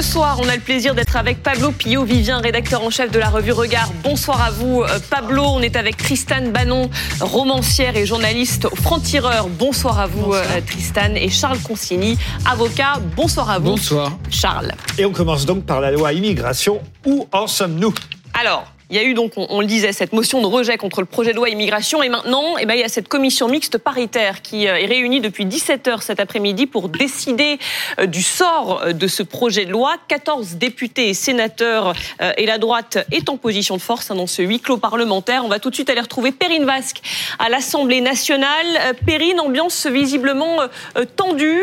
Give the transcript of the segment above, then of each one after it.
Ce soir, on a le plaisir d'être avec Pablo Pillot, Vivien, rédacteur en chef de la revue Regard. Bonsoir à vous, euh, Pablo. On est avec Tristan Bannon, romancière et journaliste au Franc-Tireur. Bonsoir à vous, euh, Tristan. Et Charles Consigny, avocat. Bonsoir à vous. Bonsoir. Charles. Et on commence donc par la loi immigration. Où en sommes-nous? Alors, il y a eu donc, on, le disait, cette motion de rejet contre le projet de loi immigration. Et maintenant, eh ben, il y a cette commission mixte paritaire qui euh, est réunie depuis 17 heures cet après-midi pour décider euh, du sort euh, de ce projet de loi. 14 députés et sénateurs et la droite est en position de force hein, dans ce huis clos parlementaire. On va tout de suite aller retrouver Perrine Vasque à l'Assemblée nationale. Perrine, ambiance visiblement tendue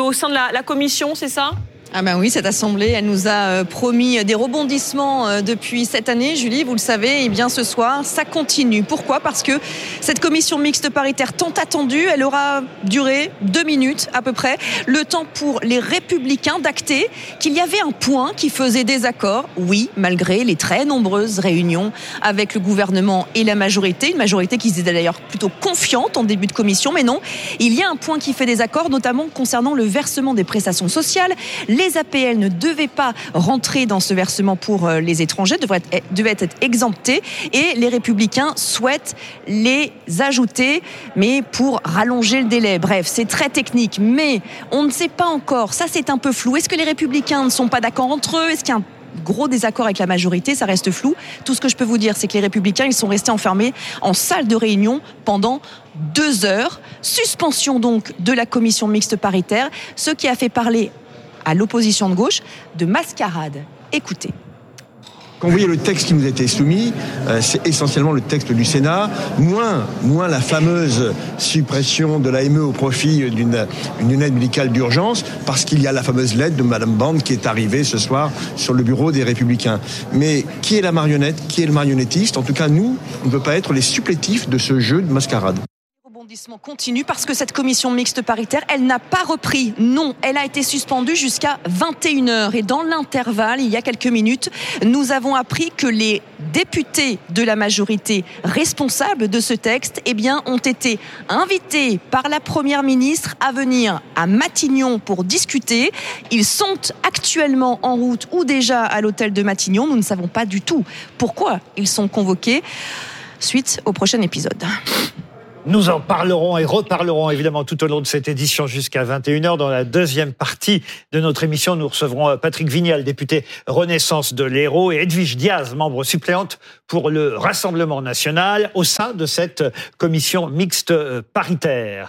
au sein de la commission, c'est ça? Ah ben oui, cette assemblée, elle nous a euh, promis des rebondissements euh, depuis cette année, Julie, vous le savez. Et eh bien ce soir, ça continue. Pourquoi? Parce que cette commission mixte paritaire tant attendue, elle aura duré deux minutes à peu près, le temps pour les républicains d'acter qu'il y avait un point qui faisait désaccord. Oui, malgré les très nombreuses réunions avec le gouvernement et la majorité, une majorité qui se d'ailleurs plutôt confiante en début de commission, mais non, il y a un point qui fait désaccord, notamment concernant le versement des prestations sociales les APL ne devaient pas rentrer dans ce versement pour euh, les étrangers, devaient être, devaient être exemptés, et les républicains souhaitent les ajouter, mais pour rallonger le délai. Bref, c'est très technique, mais on ne sait pas encore. Ça, c'est un peu flou. Est-ce que les républicains ne sont pas d'accord entre eux? Est-ce qu'il y a un gros désaccord avec la majorité, ça reste flou. Tout ce que je peux vous dire, c'est que les républicains, ils sont restés enfermés en salle de réunion pendant deux heures. Suspension donc de la commission mixte paritaire, ce qui a fait parler à l'opposition de gauche de mascarade. Écoutez. Quand vous voyez le texte qui nous été soumis, euh, c'est essentiellement le texte du Sénat, moins, moins la fameuse suppression de l'AME au profit d'une aide médicale d'urgence, parce qu'il y a la fameuse lettre de Madame Bande qui est arrivée ce soir sur le bureau des Républicains. Mais qui est la marionnette? Qui est le marionnettiste? En tout cas, nous, on ne peut pas être les supplétifs de ce jeu de mascarade continue parce que cette commission mixte paritaire, elle n'a pas repris. Non, elle a été suspendue jusqu'à 21h. Et dans l'intervalle, il y a quelques minutes, nous avons appris que les députés de la majorité responsables de ce texte, eh bien, ont été invités par la première ministre à venir à Matignon pour discuter. Ils sont actuellement en route ou déjà à l'hôtel de Matignon. Nous ne savons pas du tout pourquoi ils sont convoqués. Suite au prochain épisode. Nous en parlerons et reparlerons évidemment tout au long de cette édition jusqu'à 21h. Dans la deuxième partie de notre émission, nous recevrons euh, Patrick Vignal, député Renaissance de l'Hérault, et Edwige Diaz, membre suppléante pour le Rassemblement national au sein de cette commission mixte euh, paritaire.